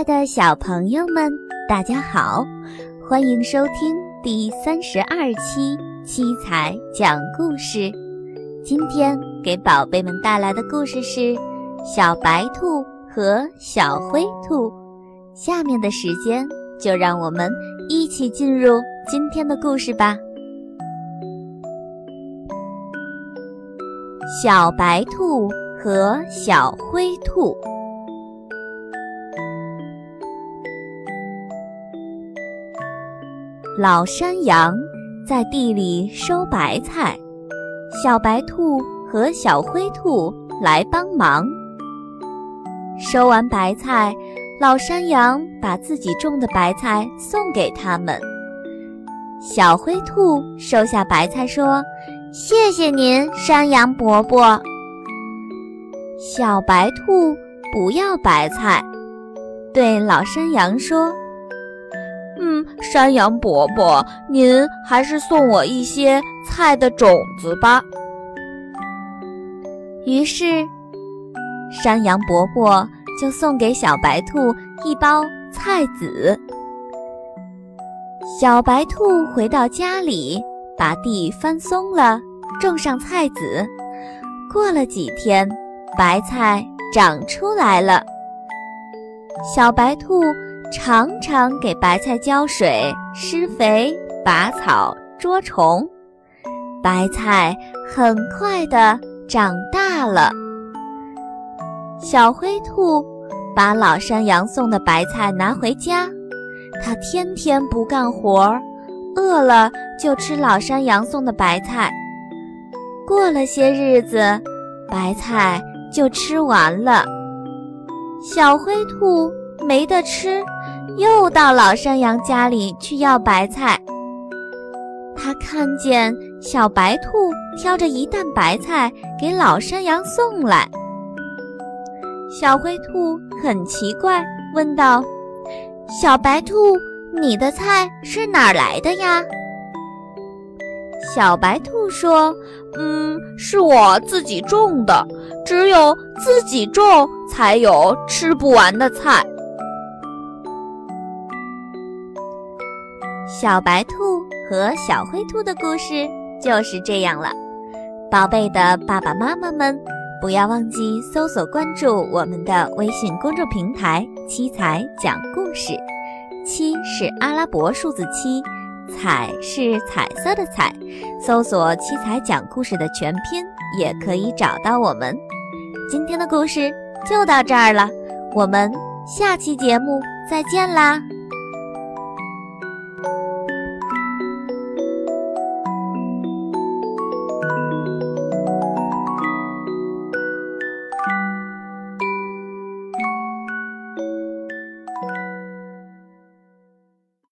爱的小朋友们，大家好，欢迎收听第三十二期七彩讲故事。今天给宝贝们带来的故事是《小白兔和小灰兔》。下面的时间，就让我们一起进入今天的故事吧。小白兔和小灰兔。老山羊在地里收白菜，小白兔和小灰兔来帮忙。收完白菜，老山羊把自己种的白菜送给他们。小灰兔收下白菜说：“谢谢您，山羊伯伯。”小白兔不要白菜，对老山羊说。山羊伯伯，您还是送我一些菜的种子吧。于是，山羊伯伯就送给小白兔一包菜籽。小白兔回到家里，把地翻松了，种上菜籽。过了几天，白菜长出来了。小白兔。常常给白菜浇水、施肥、拔草、捉虫，白菜很快的长大了。小灰兔把老山羊送的白菜拿回家，它天天不干活，饿了就吃老山羊送的白菜。过了些日子，白菜就吃完了，小灰兔没得吃。又到老山羊家里去要白菜。他看见小白兔挑着一担白菜给老山羊送来。小灰兔很奇怪，问道：“小白兔，你的菜是哪儿来的呀？”小白兔说：“嗯，是我自己种的，只有自己种才有吃不完的菜。”小白兔和小灰兔的故事就是这样了，宝贝的爸爸妈妈们，不要忘记搜索关注我们的微信公众平台“七彩讲故事”，七是阿拉伯数字七，彩是彩色的彩，搜索“七彩讲故事”的全拼也可以找到我们。今天的故事就到这儿了，我们下期节目再见啦！